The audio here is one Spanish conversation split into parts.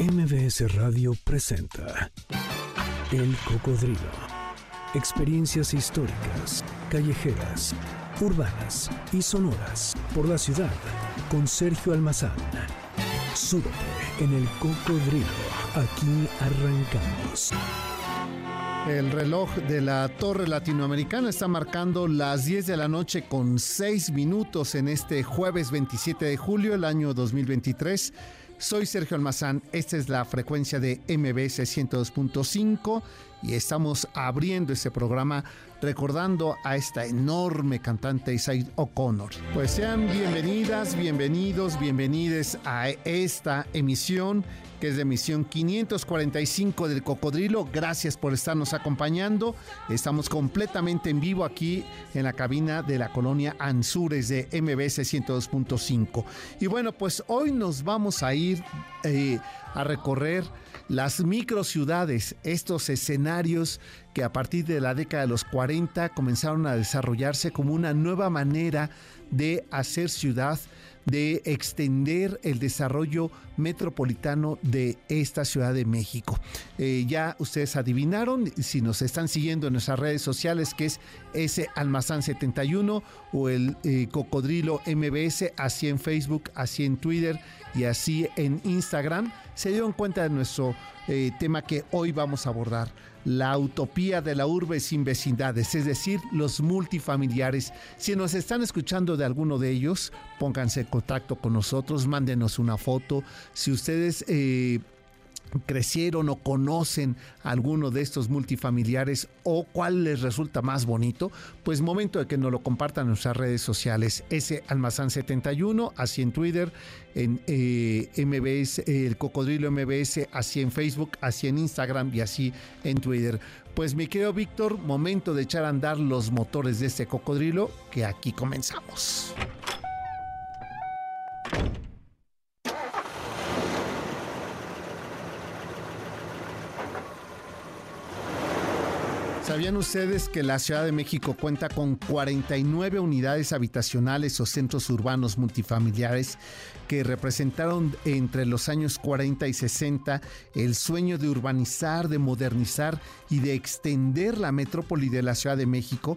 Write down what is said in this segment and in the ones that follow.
MBS Radio presenta El Cocodrilo. Experiencias históricas, callejeras, urbanas y sonoras por la ciudad con Sergio Almazán. Súbete en El Cocodrilo. Aquí arrancamos. El reloj de la Torre Latinoamericana está marcando las 10 de la noche con 6 minutos en este jueves 27 de julio del año 2023. Soy Sergio Almazán, esta es la frecuencia de MBS 102.5 y estamos abriendo este programa recordando a esta enorme cantante Isaid O'Connor. Pues sean bienvenidas, bienvenidos, bienvenides a esta emisión que es de emisión 545 del Cocodrilo. Gracias por estarnos acompañando. Estamos completamente en vivo aquí en la cabina de la colonia Anzures de MBS 102.5. Y bueno, pues hoy nos vamos a ir eh, a recorrer las microciudades, estos escenarios que a partir de la década de los 40 comenzaron a desarrollarse como una nueva manera de hacer ciudad, de extender el desarrollo metropolitano de esta Ciudad de México. Eh, ya ustedes adivinaron, si nos están siguiendo en nuestras redes sociales, que es ese Almazán 71 o el eh, Cocodrilo MBS, así en Facebook, así en Twitter y así en Instagram, se dieron cuenta de nuestro eh, tema que hoy vamos a abordar, la utopía de la urbe sin vecindades, es decir, los multifamiliares. Si nos están escuchando de alguno de ellos, pónganse en contacto con nosotros, mándenos una foto. Si ustedes... Eh, crecieron o conocen alguno de estos multifamiliares o cuál les resulta más bonito, pues momento de que nos lo compartan en nuestras redes sociales. Ese Almazán 71, así en Twitter, en eh, MBS, el Cocodrilo MBS, así en Facebook, así en Instagram y así en Twitter. Pues mi querido Víctor, momento de echar a andar los motores de este cocodrilo, que aquí comenzamos. ¿Sabían ustedes que la Ciudad de México cuenta con 49 unidades habitacionales o centros urbanos multifamiliares que representaron entre los años 40 y 60 el sueño de urbanizar, de modernizar y de extender la metrópoli de la Ciudad de México?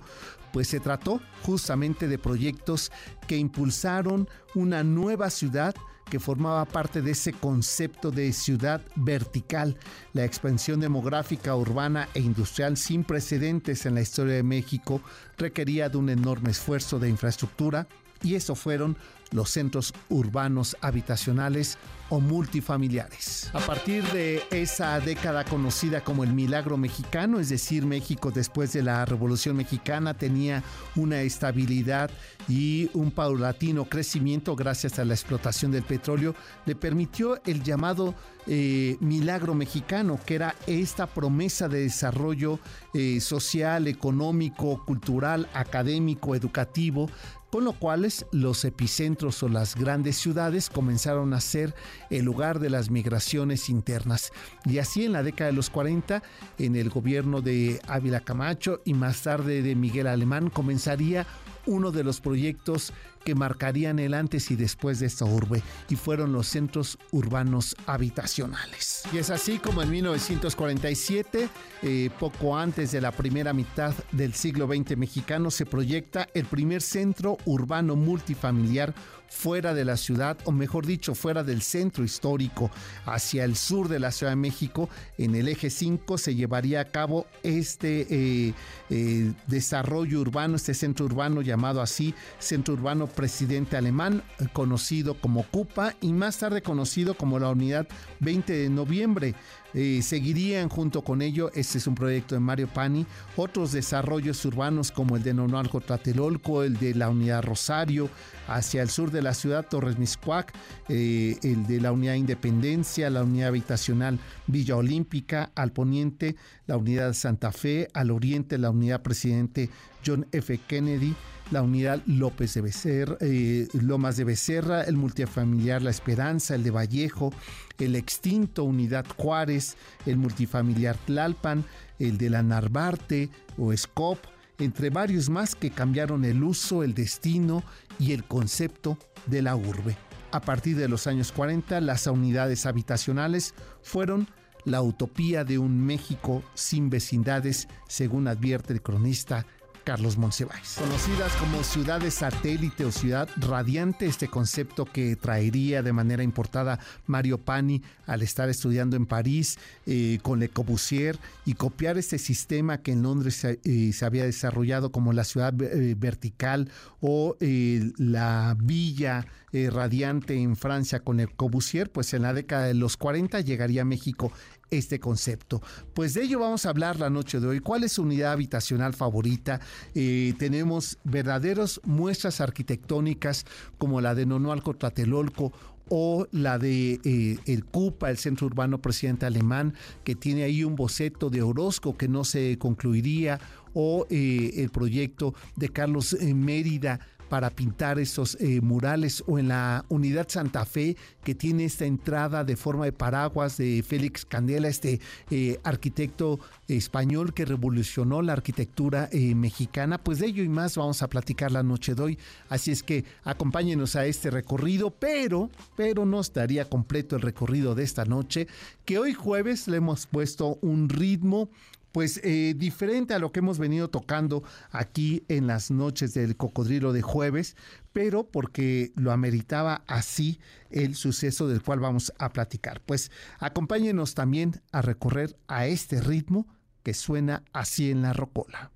Pues se trató justamente de proyectos que impulsaron una nueva ciudad que formaba parte de ese concepto de ciudad vertical, la expansión demográfica, urbana e industrial sin precedentes en la historia de México requería de un enorme esfuerzo de infraestructura y eso fueron los centros urbanos habitacionales o multifamiliares. A partir de esa década conocida como el milagro mexicano, es decir, México después de la Revolución Mexicana tenía una estabilidad y un paulatino crecimiento gracias a la explotación del petróleo, le permitió el llamado eh, milagro mexicano, que era esta promesa de desarrollo eh, social, económico, cultural, académico, educativo, con lo cual los epicentros o las grandes ciudades comenzaron a ser el lugar de las migraciones internas. Y así en la década de los 40, en el gobierno de Ávila Camacho y más tarde de Miguel Alemán, comenzaría uno de los proyectos que marcarían el antes y después de esta urbe y fueron los centros urbanos habitacionales. Y es así como en 1947, eh, poco antes de la primera mitad del siglo XX mexicano, se proyecta el primer centro urbano multifamiliar fuera de la ciudad, o mejor dicho, fuera del centro histórico, hacia el sur de la Ciudad de México, en el eje 5 se llevaría a cabo este eh, eh, desarrollo urbano, este centro urbano llamado así, Centro Urbano Presidente Alemán, conocido como CUPA y más tarde conocido como la Unidad 20 de Noviembre. Eh, seguirían junto con ello, este es un proyecto de Mario Pani, otros desarrollos urbanos como el de Nonalco Tlatelolco, el de la Unidad Rosario, hacia el sur de la ciudad Torres Miscuac, eh, el de la Unidad Independencia, la Unidad Habitacional Villa Olímpica, al poniente la Unidad Santa Fe, al oriente la Unidad Presidente John F. Kennedy, la unidad López de Becerra, eh, Lomas de Becerra, el multifamiliar La Esperanza, el de Vallejo, el extinto Unidad Juárez, el multifamiliar Tlalpan, el de la Narvarte o Scop, entre varios más que cambiaron el uso, el destino y el concepto de la urbe. a partir de los años 40, las unidades habitacionales fueron la utopía de un México sin vecindades, según advierte el cronista Carlos Monsiváis. Conocidas como ciudades satélite o ciudad radiante, este concepto que traería de manera importada Mario Pani al estar estudiando en París eh, con Le Corbusier y copiar este sistema que en Londres se, eh, había desarrollado como la ciudad eh, vertical o la villa radiante en Francia con Le Corbusier, pues en la década de los 40 llegaría a México este concepto. Pues de ello vamos a hablar la noche de hoy. ¿Cuál es su unidad habitacional favorita? Eh, tenemos verdaderas muestras arquitectónicas como la de Nonualco Tlatelolco o la de eh, el CUPA, el Centro Urbano Presidente Alemán, que tiene ahí un boceto de Orozco que no se concluiría, o eh, el proyecto de Carlos Mérida para pintar esos eh, murales o en la unidad Santa Fe que tiene esta entrada de forma de paraguas de Félix Candela, este eh, arquitecto español que revolucionó la arquitectura eh, mexicana. Pues de ello y más vamos a platicar la noche de hoy. Así es que acompáñenos a este recorrido, pero, pero no estaría completo el recorrido de esta noche, que hoy jueves le hemos puesto un ritmo pues eh, diferente a lo que hemos venido tocando aquí en las noches del cocodrilo de jueves, pero porque lo ameritaba así el suceso del cual vamos a platicar. Pues acompáñenos también a recorrer a este ritmo que suena así en la rocola.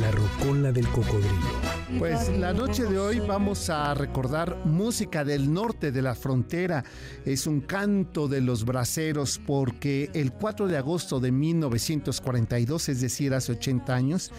La rocola del cocodrilo. Pues la noche de hoy vamos a recordar música del norte de la frontera. Es un canto de los braceros porque el 4 de agosto de 1942, es decir, hace 80 años,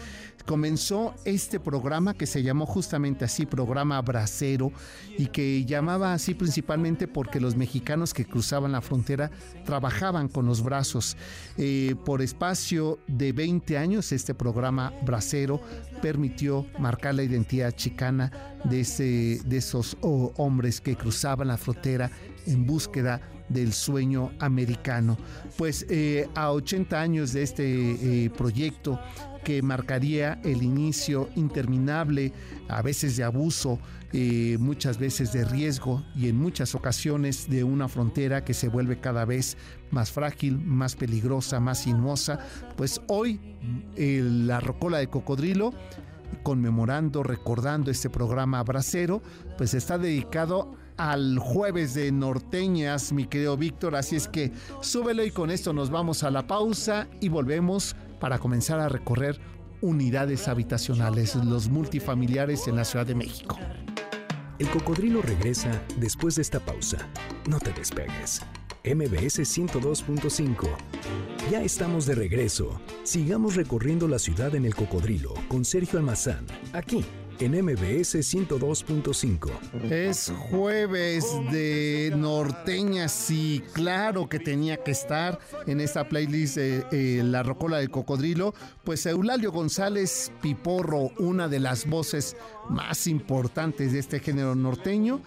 comenzó este programa que se llamó justamente así, programa bracero, y que llamaba así principalmente porque los mexicanos que cruzaban la frontera trabajaban con los brazos. Eh, por espacio de 20 años, este programa bracero permitió marcar la identidad chicana de, ese, de esos hombres que cruzaban la frontera en búsqueda del sueño americano. Pues eh, a 80 años de este eh, proyecto que marcaría el inicio interminable, a veces de abuso, eh, muchas veces de riesgo y en muchas ocasiones de una frontera que se vuelve cada vez más frágil, más peligrosa, más sinuosa, pues hoy la rocola de cocodrilo conmemorando, recordando este programa Bracero, pues está dedicado al jueves de norteñas, mi querido Víctor. Así es que súbelo y con esto nos vamos a la pausa y volvemos para comenzar a recorrer unidades habitacionales, los multifamiliares en la Ciudad de México. El cocodrilo regresa después de esta pausa. No te despegues. MBS 102.5. Ya estamos de regreso. Sigamos recorriendo la ciudad en el cocodrilo con Sergio Almazán, aquí en MBS 102.5. Es jueves de norteña, sí, claro que tenía que estar en esta playlist de eh, La Rocola del Cocodrilo, pues Eulalio González Piporro, una de las voces más importantes de este género norteño,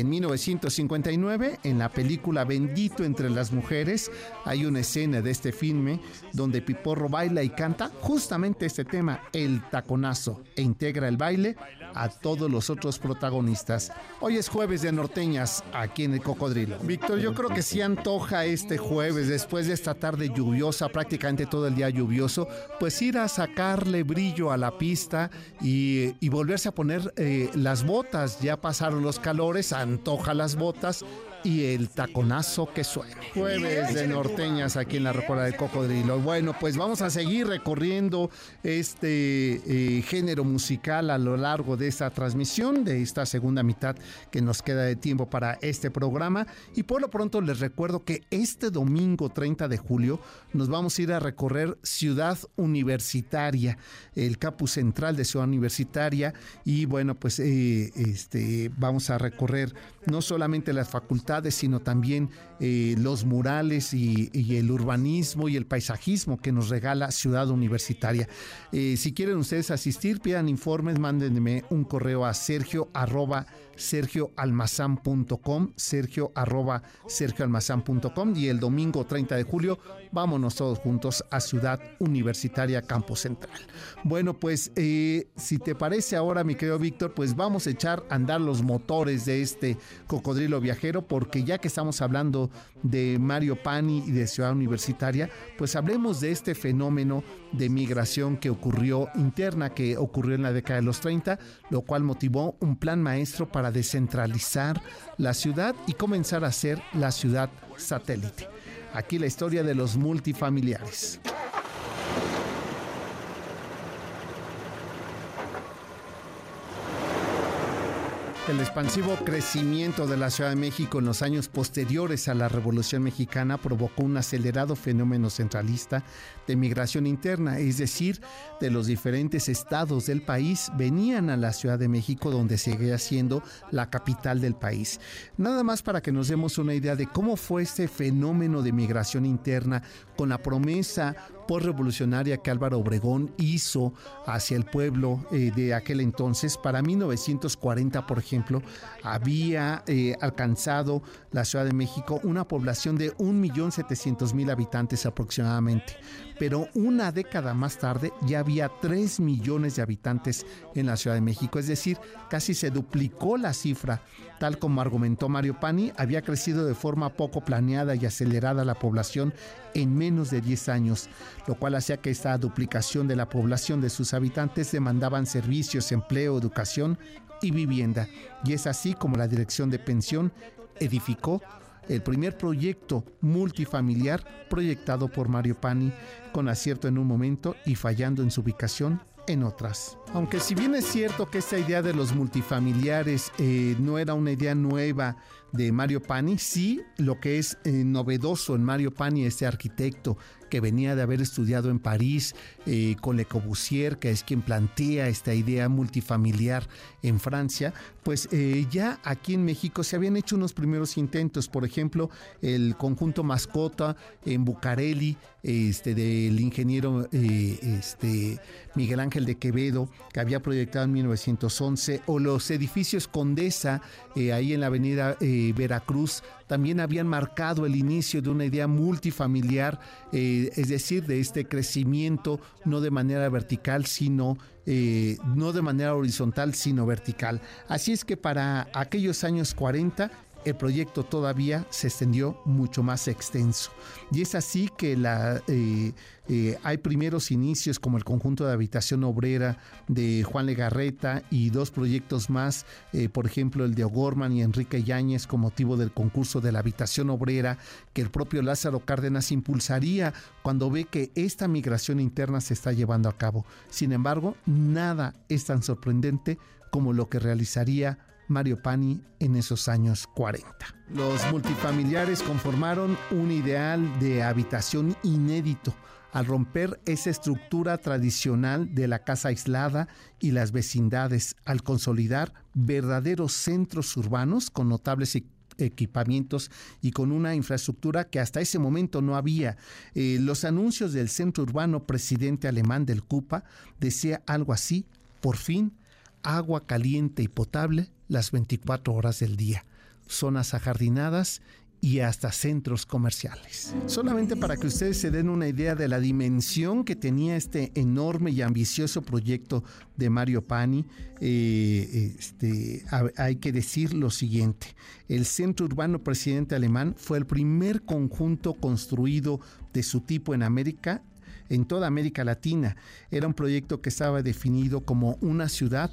en 1959, en la película Bendito entre las mujeres, hay una escena de este filme donde Piporro baila y canta justamente este tema, el taconazo, e integra el baile a todos los otros protagonistas. Hoy es jueves de norteñas aquí en el Cocodrilo. Víctor, yo creo que sí antoja este jueves, después de esta tarde lluviosa, prácticamente todo el día lluvioso, pues ir a sacarle brillo a la pista y, volverse a poner eh, las botas. Ya pasaron los calores, antoja las botas y el taconazo que suene. Jueves de norteñas aquí en la Rocola de Cocodrilo. Bueno, pues vamos a seguir recorriendo este eh, género musical a lo largo de esta transmisión, de esta segunda mitad que nos queda de tiempo para este programa. Y por lo pronto les recuerdo que este domingo 30 de julio nos vamos a ir a recorrer Ciudad Universitaria, el campus central de Ciudad Universitaria. Y bueno, pues eh, este, vamos a recorrer no solamente las facultades, sino también eh, los murales y, el urbanismo y el paisajismo que nos regala Ciudad Universitaria. Eh, si quieren ustedes asistir, pidan informes, mándenme un correo a sergio arroba sergioalmazán.com, sergio arroba sergioalmazán.com y el domingo 30 de julio vámonos todos juntos a Ciudad Universitaria Campo Central. Bueno, pues eh, si te parece ahora, mi querido Víctor, pues vamos a echar a andar los motores de este cocodrilo viajero porque ya que estamos hablando de Mario Pani y de Ciudad Universitaria, pues hablemos de este fenómeno de migración que ocurrió interna, que ocurrió en la década de los 30, lo cual motivó un plan maestro para descentralizar la ciudad y comenzar a ser la ciudad satélite. Aquí la historia de los multifamiliares. El expansivo crecimiento de la Ciudad de México en los años posteriores a la Revolución Mexicana provocó un acelerado fenómeno centralista de migración interna, es decir, de los diferentes estados del país venían a la Ciudad de México donde seguía siendo la capital del país. Nada más para que nos demos una idea de cómo fue este fenómeno de migración interna con la promesa revolucionaria que Álvaro Obregón hizo hacia el pueblo eh, de aquel entonces. Para 1940, por ejemplo, había eh, alcanzado la Ciudad de México una población de 1.700.000 habitantes aproximadamente pero una década más tarde ya había 3 millones de habitantes en la Ciudad de México, es decir, casi se duplicó la cifra. Tal como argumentó Mario Pani, había crecido de forma poco planeada y acelerada la población en menos de 10 años, lo cual hacía que esta duplicación de la población de sus habitantes demandaban servicios, empleo, educación y vivienda. Y es así como la Dirección de Pensión edificó el primer proyecto multifamiliar proyectado por Mario Pani, con acierto en un momento y fallando en su ubicación en otras. Aunque si bien es cierto que esta idea de los multifamiliares eh, no era una idea nueva de Mario Pani, sí lo que es eh, novedoso en Mario Pani, este arquitecto que venía de haber estudiado en París eh, con Le Corbusier, que es quien plantea esta idea multifamiliar en Francia, pues ya aquí en México se habían hecho unos primeros intentos, por ejemplo, el conjunto Mascota en Bucareli, este, del ingeniero este, Miguel Ángel de Quevedo, que había proyectado en 1911, o los edificios Condesa, ahí en la avenida Veracruz, también habían marcado el inicio de una idea multifamiliar, eh, es decir, de este crecimiento no de manera vertical, sino eh, no de manera horizontal, sino vertical. Así es que para aquellos años 40 el proyecto todavía se extendió mucho más extenso. Y es así que eh, eh, hay primeros inicios como el conjunto de habitación obrera de Juan Legarreta y dos proyectos más, eh, por ejemplo el de O'Gorman y Enrique Yáñez con motivo del concurso de la habitación obrera que el propio Lázaro Cárdenas impulsaría cuando ve que esta migración interna se está llevando a cabo. Sin embargo, nada es tan sorprendente como lo que realizaría Mario Pani en esos años 40. Los multifamiliares conformaron un ideal de habitación inédito al romper esa estructura tradicional de la casa aislada y las vecindades, al consolidar verdaderos centros urbanos con notables equipamientos y con una infraestructura que hasta ese momento no había. Eh, los anuncios del centro urbano presidente alemán del CUPA decía algo así, por fin, agua caliente y potable las 24 horas del día, zonas ajardinadas y hasta centros comerciales. Solamente para que ustedes se den una idea de la dimensión que tenía este enorme y ambicioso proyecto de Mario Pani, eh, este, hay que decir lo siguiente. El Centro Urbano Presidente Alemán fue el primer conjunto construido de su tipo en América en toda América Latina. Era un proyecto que estaba definido como una ciudad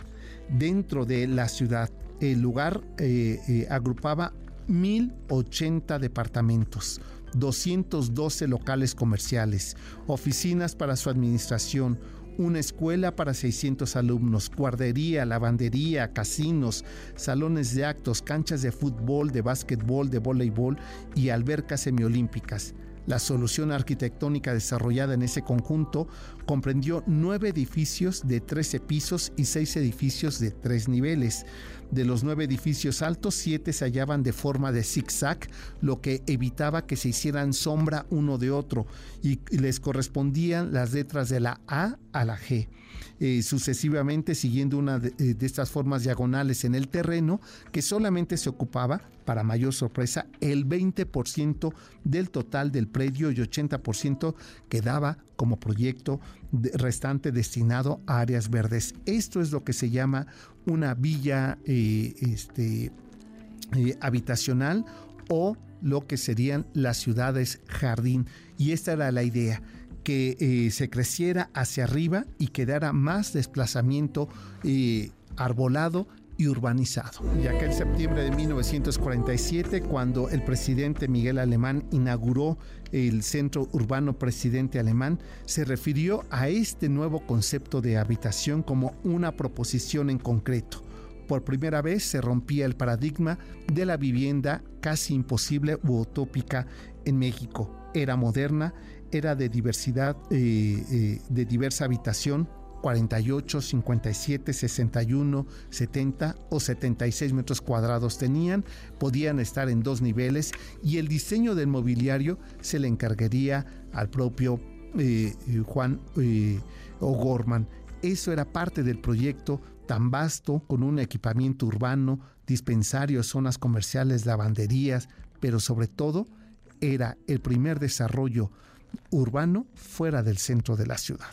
dentro de la ciudad el lugar eh, eh, agrupaba 1.080 departamentos, 212 locales comerciales, oficinas para su administración, una escuela para 600 alumnos, guardería, lavandería, casinos, salones de actos, canchas de fútbol, de básquetbol, de voleibol y albercas semiolímpicas. La solución arquitectónica desarrollada en ese conjunto comprendió nueve edificios de 13 pisos y seis edificios de tres niveles. De los nueve edificios altos, siete se hallaban de forma de zigzag, lo que evitaba que se hicieran sombra uno de otro y les correspondían las letras de la A a la G. Eh, sucesivamente siguiendo una de, eh, de, estas formas diagonales en el terreno que solamente se ocupaba, para mayor sorpresa, el 20% del total del predio y 80% quedaba como proyecto restante destinado a áreas verdes. Esto es lo que se llama una villa eh, este, eh, habitacional o lo que serían las ciudades jardín. Y esta era la idea que eh, se creciera hacia arriba y quedara más desplazamiento arbolado y urbanizado. Que en septiembre de 1947, cuando el presidente Miguel Alemán inauguró el Centro Urbano Presidente Alemán, se refirió a este nuevo concepto de habitación como una proposición en concreto. Por primera vez se rompía el paradigma de la vivienda casi imposible u utópica en México. Era moderna, era de diversidad, eh, eh, de diversa habitación, 48, 57, 61, 70 o 76 metros cuadrados tenían, podían estar en dos niveles y el diseño del mobiliario se le encargaría al propio eh, Juan eh, O'Gorman. Eso era parte del proyecto tan vasto, con un equipamiento urbano, dispensarios, zonas comerciales, lavanderías, pero sobre todo era el primer desarrollo urbano fuera del centro de la ciudad.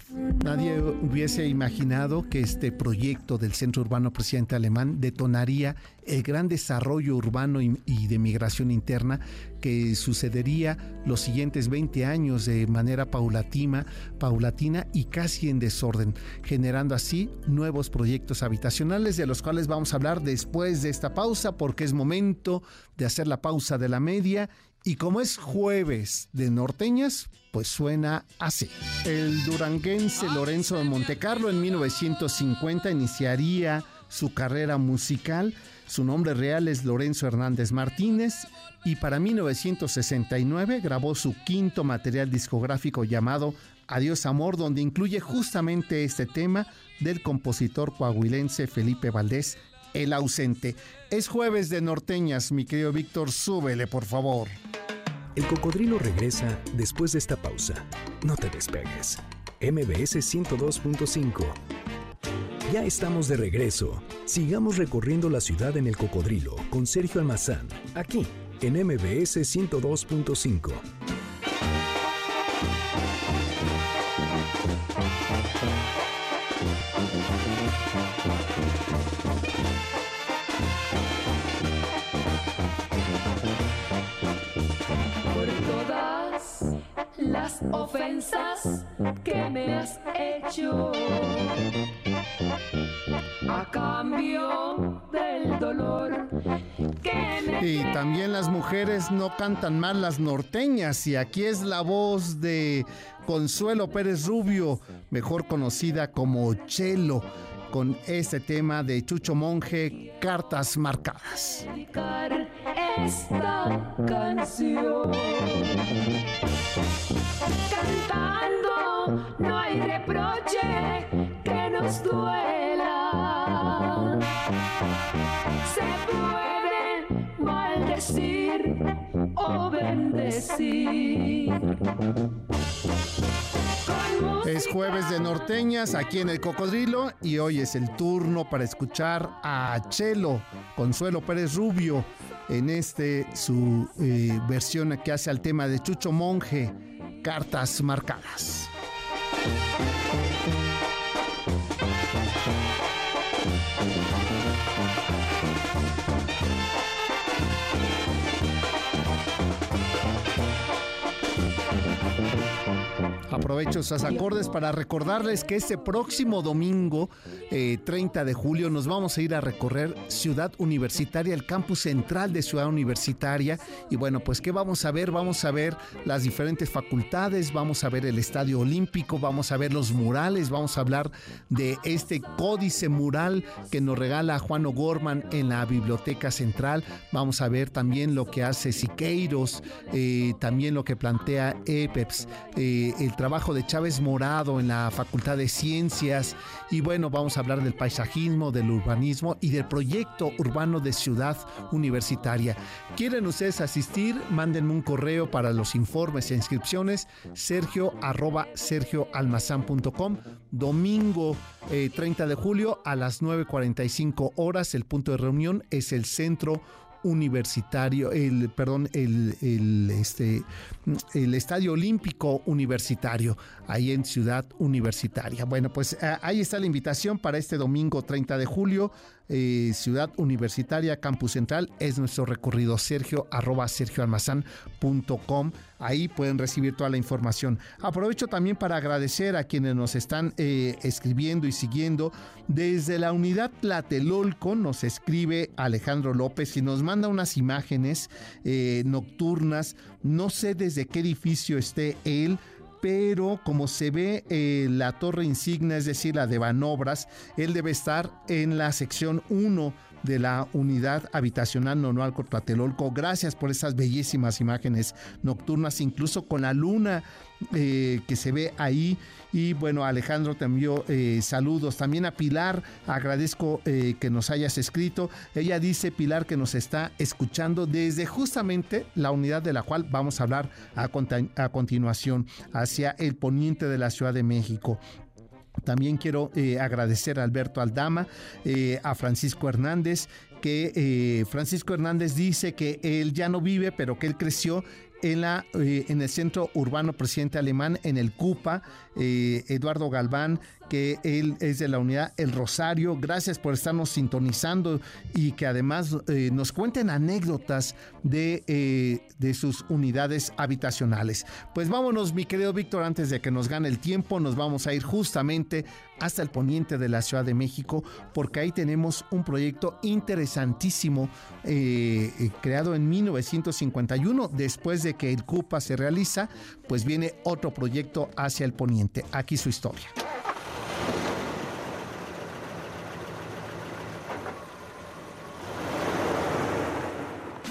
Nadie hubiese imaginado que este proyecto del Centro Urbano Presidente Alemán detonaría el gran desarrollo urbano y, de migración interna que sucedería los siguientes 20 años de manera paulatina, paulatina y casi en desorden, generando así nuevos proyectos habitacionales de los cuales vamos a hablar después de esta pausa porque es momento de hacer la pausa de la media y como es jueves de norteñas, pues suena así. El duranguense Lorenzo de Montecarlo en 1950 iniciaría su carrera musical. Su nombre real es Lorenzo Hernández Martínez y para 1969 grabó su quinto material discográfico llamado Adiós Amor, donde incluye justamente este tema del compositor coahuilense Felipe Valdés, El ausente. Es jueves de norteñas, mi querido Víctor, súbele por favor. El cocodrilo regresa después de esta pausa. No te despegues. MBS 102.5. Ya estamos de regreso. Sigamos recorriendo la ciudad en el cocodrilo con Sergio Almazán, aquí en MBS 102.5. las ofensas que me has hecho a cambio del dolor que me y también las mujeres no cantan mal las norteñas y aquí es la voz de Consuelo Pérez Rubio, mejor conocida como Chelo con este tema de Chucho Monje, Cartas Marcadas. Esta canción. Cantando no hay reproche que nos duela. Se puede maldecir o bendecir. Es jueves de norteñas aquí en el Cocodrilo y hoy es el turno para escuchar a Chelo, Consuelo Pérez Rubio, en este su eh, versión que hace al tema de Chucho Monje, Cartas Marcadas. Aprovecho esos acordes para recordarles que este próximo domingo, 30 de julio, nos vamos a ir a recorrer Ciudad Universitaria, el campus central de Ciudad Universitaria. Y bueno, pues ¿qué vamos a ver? Vamos a ver las diferentes facultades, vamos a ver el Estadio Olímpico, vamos a ver los murales, vamos a hablar de este códice mural que nos regala Juan O'Gorman en la Biblioteca Central. Vamos a ver también lo que hace Siqueiros, eh, también lo que plantea EPEPS, eh, el trabajo de Chávez Morado en la Facultad de Ciencias. Y bueno, vamos a hablar del paisajismo, del urbanismo y del proyecto urbano de ciudad universitaria. ¿Quieren ustedes asistir? Mándenme un correo para los informes e inscripciones, sergio arroba sergioalmazán.com. Domingo 30 eh, de julio a las 9.45 horas. El punto de reunión es el centro universitario, el, perdón, el, el, este, el Estadio Olímpico Universitario, ahí en Ciudad Universitaria. Bueno, pues eh, ahí está la invitación para este domingo 30 de julio eh, Ciudad Universitaria, Campus Central, es nuestro recorrido, sergio arroba sergioalmazán.com. Ahí pueden recibir toda la información. Aprovecho también para agradecer a quienes nos están eh, escribiendo y siguiendo. Desde la unidad Tlatelolco nos escribe Alejandro López y nos manda unas imágenes eh, nocturnas. No sé desde qué edificio esté él pero como se ve eh, la torre insignia, es decir, la de Banobras, él debe estar en la sección 1 de la unidad habitacional Nonual Tlatelolco. Gracias por esas bellísimas imágenes nocturnas, incluso con la luna eh, que se ve ahí. Y bueno, Alejandro te envió eh, saludos. También a Pilar, agradezco eh, que nos hayas escrito. Ella dice, Pilar, que nos está escuchando desde justamente la unidad de la cual vamos a hablar a, a continuación, hacia el poniente de la Ciudad de México. También quiero agradecer a Alberto Aldama, a Francisco Hernández, que Francisco Hernández dice que él ya no vive, pero que él creció en, la, eh, en el centro urbano presidente alemán, en el CUPA, eh, Eduardo Galván, que él es de la unidad El Rosario. Gracias por estarnos sintonizando y que además eh, nos cuenten anécdotas de, de sus unidades habitacionales. Pues vámonos, mi querido Víctor, antes de que nos gane el tiempo, nos vamos a ir justamente hasta el poniente de la Ciudad de México, porque ahí tenemos un proyecto interesantísimo creado en 1951, después de que el CUPA se realiza, pues viene otro proyecto hacia el poniente. Aquí su historia.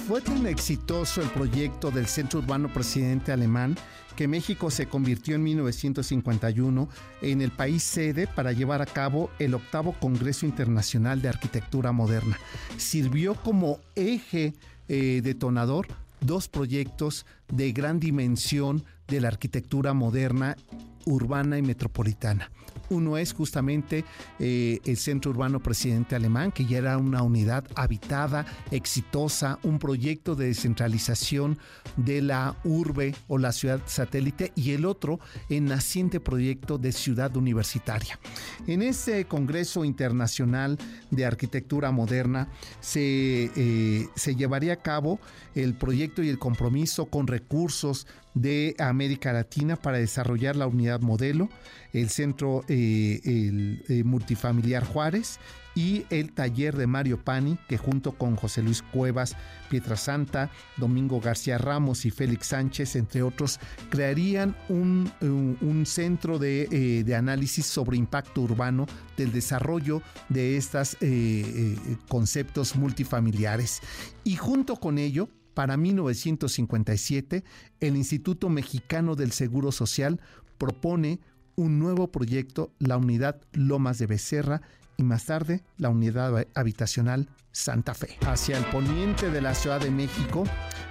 Fue tan exitoso el proyecto del Centro Urbano Presidente Alemán que México se convirtió en 1951 en el país sede para llevar a cabo el octavo Congreso Internacional de Arquitectura Moderna. Sirvió como eje eh, detonador dos proyectos de gran dimensión de la arquitectura moderna, urbana y metropolitana. Uno es justamente eh, el Centro Urbano Presidente Alemán, que ya era una unidad habitada, exitosa, un proyecto de descentralización de la urbe o la ciudad satélite, y el otro, el naciente proyecto de ciudad universitaria. En este Congreso Internacional de Arquitectura Moderna se, eh, se llevaría a cabo el proyecto y el compromiso con recursos de América Latina para desarrollar la unidad modelo, el Centro eh, el, eh, Multifamiliar Juárez y el taller de Mario Pani, que junto con José Luis Cuevas, Pietrasanta, Domingo García Ramos y Félix Sánchez, entre otros, crearían un, centro eh, de, análisis sobre impacto urbano del desarrollo de estos conceptos multifamiliares. Y junto con ello, para 1957, el Instituto Mexicano del Seguro Social propone un nuevo proyecto, la unidad Lomas de Becerra, y más tarde la unidad habitacional Santa Fe. Hacia el poniente de la Ciudad de México,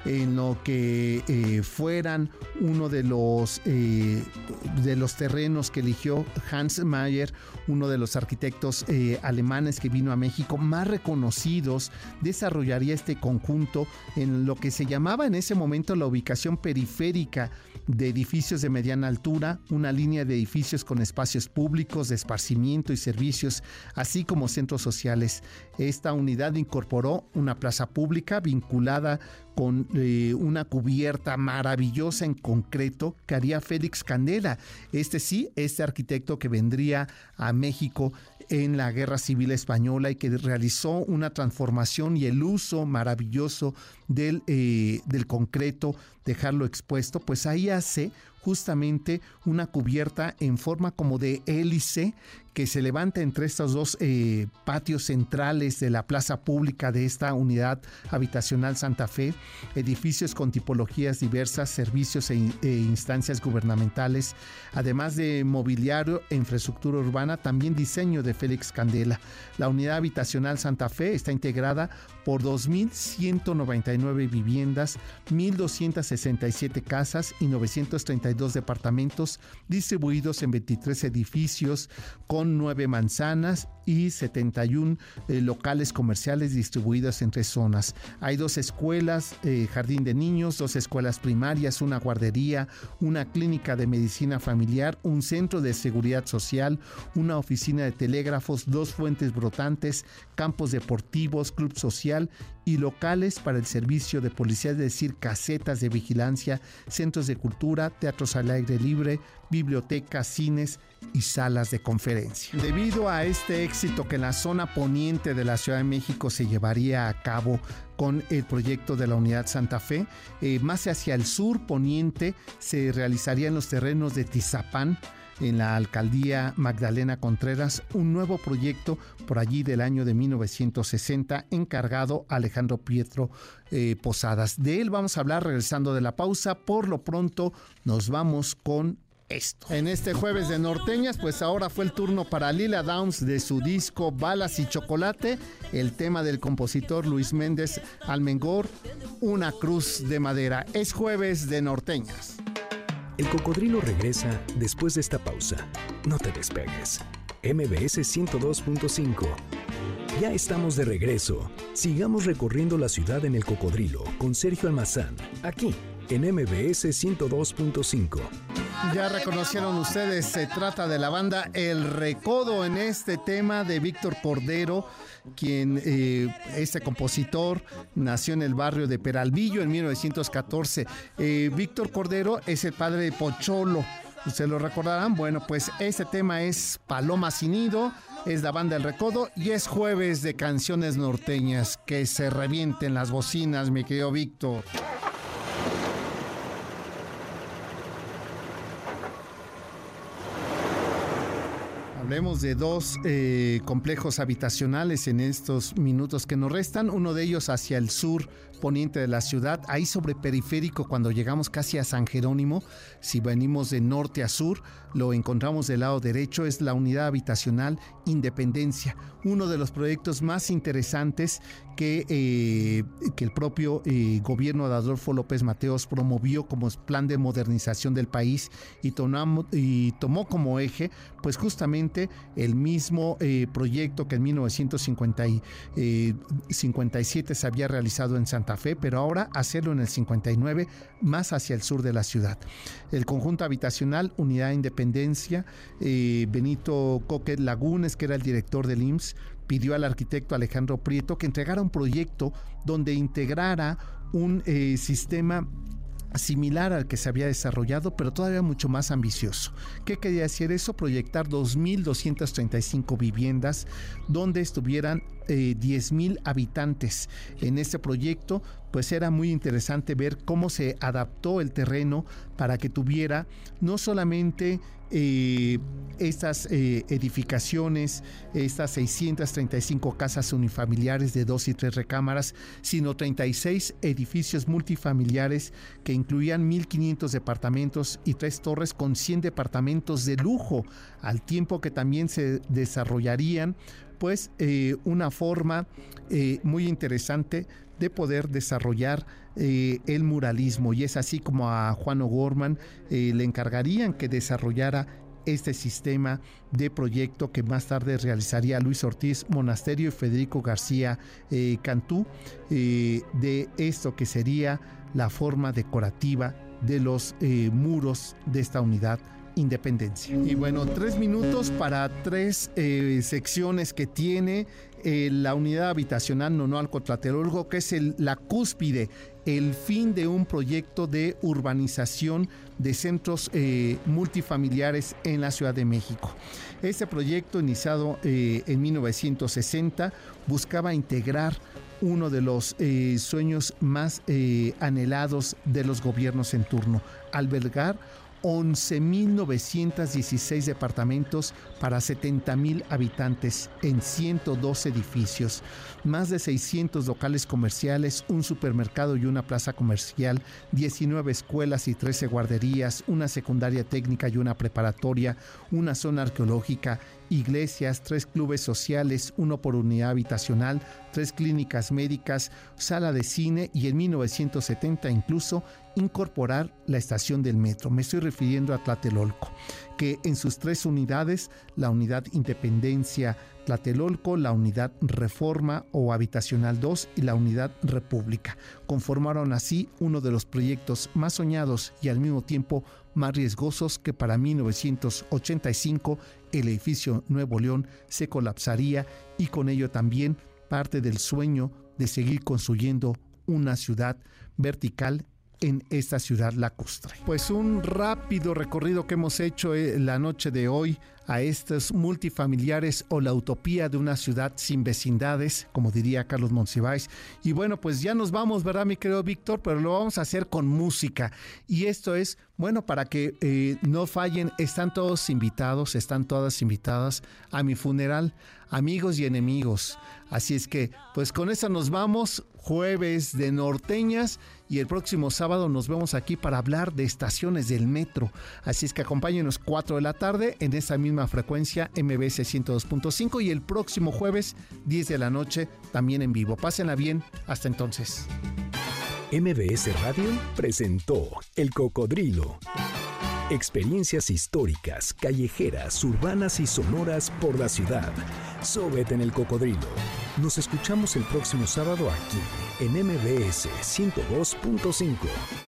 en lo que eh, fueran uno de los, eh, de los terrenos que eligió Hans Mayer, uno de los arquitectos eh, alemanes que vino a México, más reconocidos, desarrollaría este conjunto en lo que se llamaba en ese momento la ubicación periférica de edificios de mediana altura, una línea de edificios con espacios públicos de esparcimiento y servicios, así como centros sociales. Esta unidad incorporó una plaza pública vinculada con eh, una cubierta maravillosa en concreto que haría Félix Candela. Este sí, este arquitecto que vendría a México en la Guerra Civil Española y que realizó una transformación y el uso maravilloso del, eh, del concreto, dejarlo expuesto, pues ahí hace justamente una cubierta en forma como de hélice que se levanta entre estos dos eh, patios centrales de la plaza pública de esta unidad habitacional Santa Fe, edificios con tipologías diversas, servicios e, e instancias gubernamentales, además de mobiliario e infraestructura urbana, también diseño de Félix Candela. La unidad habitacional Santa Fe está integrada por 2.199 viviendas, 1.267 casas y 932 departamentos distribuidos en 23 edificios con 9 manzanas y 71 eh, locales comerciales distribuidos en tres zonas. Hay dos escuelas, eh, jardín de niños, dos escuelas primarias, una guardería, una clínica de medicina familiar, un centro de seguridad social, una oficina de telégrafos, dos fuentes brotantes, campos deportivos, club social y locales para el servicio de policía, es decir, casetas de vigilancia, centros de cultura, teatros al aire libre, bibliotecas, cines y salas de conferencia. Debido a este éxito que en la zona poniente de la Ciudad de México se llevaría a cabo con el proyecto de la Unidad Santa Fe, eh, más hacia el sur poniente se realizaría en los terrenos de Tizapán, en la alcaldía Magdalena Contreras un nuevo proyecto por allí del año de 1960 encargado Alejandro Pietro eh, Posadas. De él vamos a hablar regresando de la pausa. Por lo pronto nos vamos con esto. En este jueves de norteñas, pues ahora fue el turno para Lila Downs de su disco Balas y Chocolate, el tema del compositor Luis Méndez Almengor, Una Cruz de Madera. Es jueves de norteñas. El cocodrilo regresa después de esta pausa. No te despegues. MBS 102.5. Ya estamos de regreso. Sigamos recorriendo la ciudad en el cocodrilo con Sergio Almazán, aquí en MBS 102.5. Ya reconocieron ustedes, se trata de la banda El Recodo en este tema de Víctor Cordero, quien, eh, este compositor, nació en el barrio de Peralvillo en 1914. Eh, Víctor Cordero es el padre de Pocholo. Ustedes lo recordarán. Bueno, pues este tema es Paloma Sin Nido, es la banda El Recodo y es jueves de canciones norteñas. Que se revienten las bocinas, mi querido Víctor. Hablemos de dos eh, complejos habitacionales en estos minutos que nos restan. Uno de ellos hacia el sur poniente de la ciudad, ahí sobre periférico, cuando llegamos casi a San Jerónimo, si venimos de norte a sur, lo encontramos del lado derecho, es la unidad habitacional Independencia, uno de los proyectos más interesantes que, eh, que el propio eh, gobierno de Adolfo López Mateos promovió como plan de modernización del país y, y tomó como eje, pues justamente el mismo eh, proyecto que en 1957 se había realizado en Santa Fe, pero ahora hacerlo en el 59, más hacia el sur de la ciudad. El conjunto habitacional Unidad Independencia, Benito Coquet Lagunes, que era el director del IMSS, pidió al arquitecto Alejandro Prieto que entregara un proyecto donde integrara un eh, sistema similar al que se había desarrollado, pero todavía mucho más ambicioso. ¿Qué quería decir eso? Proyectar 2.235 viviendas donde estuvieran 10.000 eh, habitantes. En este proyecto, pues era muy interesante ver cómo se adaptó el terreno para que tuviera no solamente eh, estas eh, edificaciones, estas 635 casas unifamiliares de dos y tres recámaras, sino 36 edificios multifamiliares que incluían 1.500 departamentos y tres torres con 100 departamentos de lujo, al tiempo que también se desarrollarían pues eh, una forma muy interesante de poder desarrollar eh, el muralismo. Y es así como a Juan O'Gorman eh, le encargarían que desarrollara este sistema de proyecto que más tarde realizaría Luis Ortiz Monasterio y Federico García eh, Cantú de esto que sería la forma decorativa de los eh, muros de esta unidad Independencia. Y bueno, tres minutos para tres eh, secciones que tiene eh, la unidad habitacional Nonoalco Tlatelolco, que es la cúspide, el fin de un proyecto de urbanización de centros eh, multifamiliares en la Ciudad de México. Este proyecto, iniciado en 1960, buscaba integrar uno de los sueños más anhelados de los gobiernos en turno, albergar 11.916 departamentos para 70.000 habitantes en 102 edificios, más de 600 locales comerciales, un supermercado y una plaza comercial, 19 escuelas y 13 guarderías, una secundaria técnica y una preparatoria, una zona arqueológica iglesias, tres clubes sociales, uno por unidad habitacional, tres clínicas médicas, sala de cine y en 1970 incluso incorporar la estación del metro. Me estoy refiriendo a Tlatelolco, que en sus tres unidades, la unidad Independencia Tlatelolco, la unidad Reforma o Habitacional 2 y la unidad República, conformaron así uno de los proyectos más soñados y al mismo tiempo más riesgosos que para 1985 el edificio Nuevo León se colapsaría y con ello también parte del sueño de seguir construyendo una ciudad vertical en esta ciudad lacustre. Pues un rápido recorrido que hemos hecho eh, la noche de hoy a estos multifamiliares o la utopía de una ciudad sin vecindades, como diría Carlos Monsiváis. Y bueno, pues ya nos vamos, ¿verdad, mi querido Víctor? Pero lo vamos a hacer con música. Y esto es, bueno, para que eh, no fallen, están todos invitados, están todas invitadas a mi funeral, amigos y enemigos. Así es que, pues con eso nos vamos, jueves de norteñas y el próximo sábado nos vemos aquí para hablar de estaciones del metro. Así es que acompáñenos 4 de la tarde en esta frecuencia MBS 102.5 y el próximo jueves 10 de la noche también en vivo. Pásenla bien, hasta entonces. MBS Radio presentó El Cocodrilo. Experiencias históricas, callejeras, urbanas y sonoras por la ciudad. Sóbete en el cocodrilo. Nos escuchamos el próximo sábado aquí, en MBS 102.5.